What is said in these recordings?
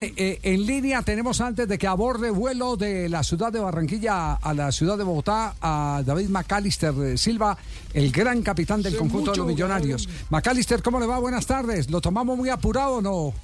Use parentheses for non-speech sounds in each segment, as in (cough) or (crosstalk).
Eh, en línea tenemos antes de que aborde vuelo de la ciudad de Barranquilla a la ciudad de Bogotá a David McAllister Silva, el gran capitán del conjunto de los millonarios. McAllister, ¿cómo le va? Buenas tardes. ¿Lo tomamos muy apurado o no?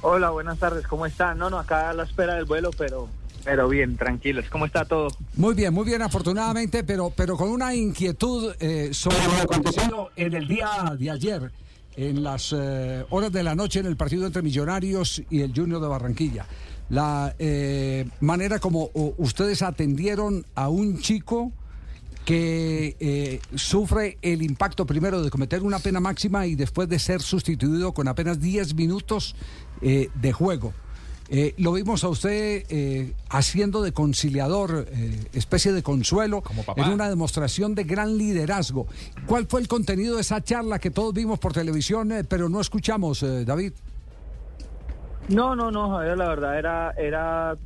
Hola, buenas tardes. ¿Cómo está? No, no, acá a la espera del vuelo, pero pero bien, tranquilos. ¿Cómo está todo? Muy bien, muy bien, afortunadamente, pero, pero con una inquietud eh, sobre lo acontecido en el día de ayer en las eh, horas de la noche en el partido entre Millonarios y el Junior de Barranquilla. La eh, manera como ustedes atendieron a un chico que eh, sufre el impacto primero de cometer una pena máxima y después de ser sustituido con apenas 10 minutos de juego. Eh, lo vimos a usted eh, haciendo de conciliador, eh, especie de consuelo, en una demostración de gran liderazgo. ¿Cuál fue el contenido de esa charla que todos vimos por televisión, pero no escuchamos, David? No, no, no, Javier, la verdad era, era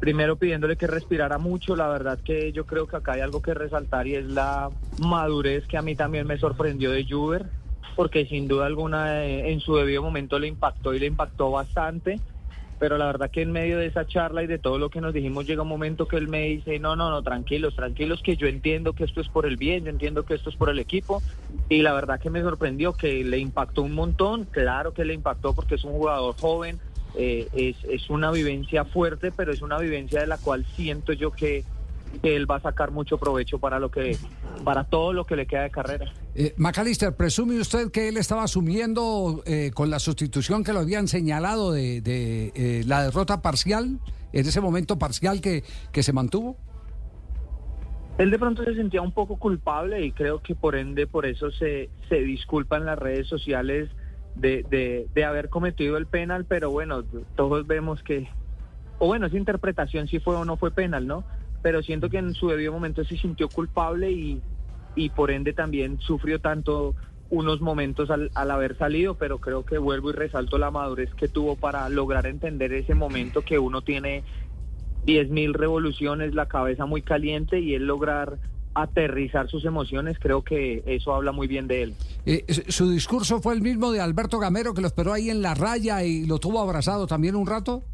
primero pidiéndole que respirara mucho. La verdad que yo creo que acá hay algo que resaltar y es la madurez que a mí también me sorprendió de Juber, porque sin duda alguna en su debido momento le impactó y le impactó bastante pero la verdad que en medio de esa charla y de todo lo que nos dijimos llega un momento que él me dice, no, no, no, tranquilos, tranquilos, que yo entiendo que esto es por el bien, yo entiendo que esto es por el equipo y la verdad que me sorprendió que le impactó un montón, claro que le impactó porque es un jugador joven, eh, es, es una vivencia fuerte, pero es una vivencia de la cual siento yo que que él va a sacar mucho provecho para lo que para todo lo que le queda de carrera. Eh, Macalister, ¿presume usted que él estaba asumiendo eh, con la sustitución que lo habían señalado de, eh, la derrota parcial, en ese momento parcial que, que se mantuvo? Él de pronto se sentía un poco culpable y creo que por ende por eso se, se disculpa en las redes sociales de, de, de haber cometido el penal, pero bueno, todos vemos que, o bueno, esa interpretación si fue o no fue penal, ¿no? Pero siento que en su debido momento se sintió culpable y, y por ende también sufrió tanto unos momentos al, haber salido, pero creo que vuelvo y resalto la madurez que tuvo para lograr entender ese momento que uno tiene 10.000 revoluciones, la cabeza muy caliente y él lograr aterrizar sus emociones, creo que eso habla muy bien de él. Eh, ¿Su discurso fue el mismo de Alberto Gamero que lo esperó ahí en la raya y lo tuvo abrazado también un rato?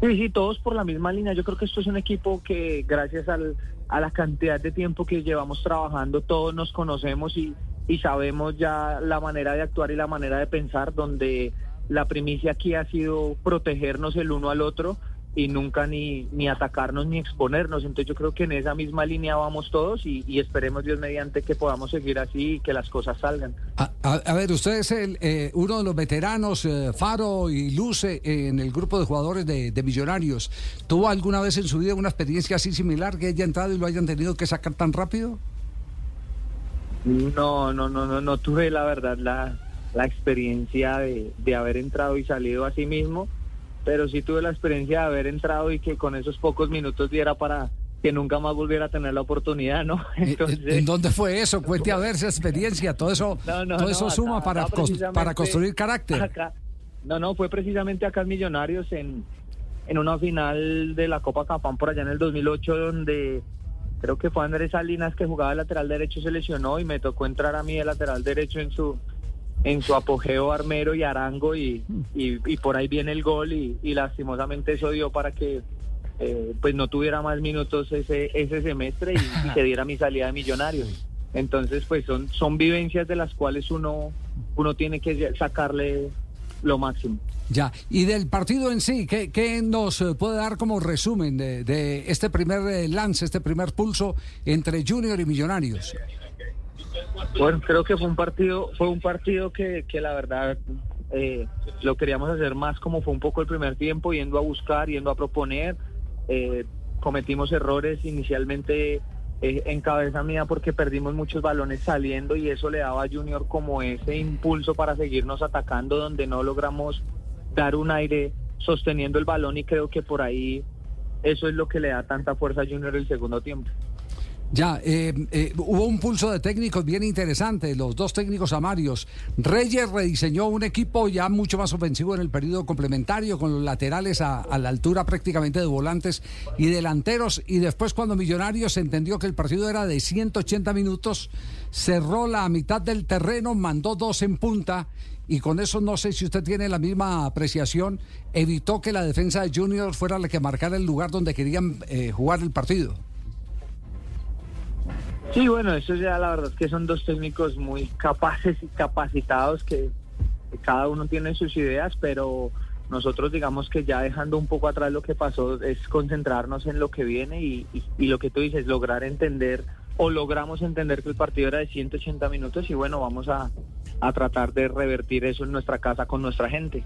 Sí, sí, todos por la misma línea. Yo creo que esto es un equipo que gracias al, a la cantidad de tiempo que llevamos trabajando, todos nos conocemos y, y sabemos ya la manera de actuar y la manera de pensar, donde la primicia aquí ha sido protegernos el uno al otro y nunca ni, ni atacarnos ni exponernos. Entonces yo creo que en esa misma línea vamos todos y, esperemos Dios mediante que podamos seguir así y que las cosas salgan. A, ver, usted es el, eh, uno de los veteranos, eh, Faro y Luce, en el grupo de jugadores de, Millonarios. ¿Tuvo alguna vez en su vida una experiencia así similar que haya entrado y lo hayan tenido que sacar tan rápido? No, no, no, no, no tuve la verdad la, la experiencia de, de haber entrado y salido así mismo pero sí tuve la experiencia de haber entrado y que con esos pocos minutos diera para que nunca más volviera a tener la oportunidad, ¿no? (laughs) Eh, ¿En dónde fue eso? Cuente a ver esa experiencia, todo eso, todo eso suma para, para construir carácter. no, no, fue precisamente acá en Millonarios en, en una final de la Copa Capán por allá en el 2008 donde creo que fue Andrés Salinas que jugaba de lateral derecho se lesionó y me tocó entrar a mí de lateral derecho en su en su apogeo Armero y Arango y, y, por ahí viene el gol y, lastimosamente eso dio para que eh, pues no tuviera más minutos ese, ese semestre y, se diera mi salida de millonarios. Entonces pues son, son vivencias de las cuales uno, uno tiene que sacarle lo máximo. Ya, y del partido en sí, ¿qué, qué nos puede dar como resumen de, de este primer eh, lance, este primer pulso entre Junior y Millonarios? Bueno, creo que fue un partido, fue un partido que, que la verdad eh, lo queríamos hacer más como fue un poco el primer tiempo, yendo a buscar, yendo a proponer. Eh, cometimos errores inicialmente eh, en cabeza mía porque perdimos muchos balones saliendo y eso le daba a Junior como ese impulso para seguirnos atacando donde no logramos dar un aire sosteniendo el balón y creo que por ahí eso es lo que le da tanta fuerza a Junior el segundo tiempo. Ya, eh, eh, hubo un pulso de técnicos bien interesante, los dos técnicos amarios. Reyes rediseñó un equipo ya mucho más ofensivo en el periodo complementario, con los laterales a, la altura prácticamente de volantes y delanteros. Y después cuando Millonarios entendió que el partido era de 180 minutos, cerró la mitad del terreno, mandó dos en punta y con eso no sé si usted tiene la misma apreciación, evitó que la defensa de Junior fuera la que marcara el lugar donde querían eh, jugar el partido. Sí, bueno, eso ya la verdad es que son dos técnicos muy capaces y capacitados que, cada uno tiene sus ideas, pero nosotros digamos que ya dejando un poco atrás lo que pasó es concentrarnos en lo que viene y, lo que tú dices, lograr entender o logramos entender que el partido era de 180 minutos y bueno, vamos a, a tratar de revertir eso en nuestra casa con nuestra gente.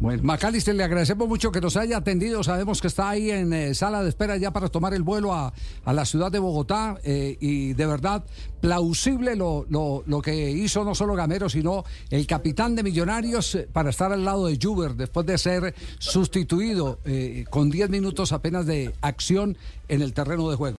Bueno, Macalister, le agradecemos mucho que nos haya atendido. Sabemos que está ahí en eh, sala de espera ya para tomar el vuelo a, a la ciudad de Bogotá. Eh, y de verdad, plausible lo, lo, lo, que hizo no solo Gamero, sino el capitán de Millonarios eh, para estar al lado de Juber después de ser sustituido con 10 minutos apenas de acción en el terreno de juego.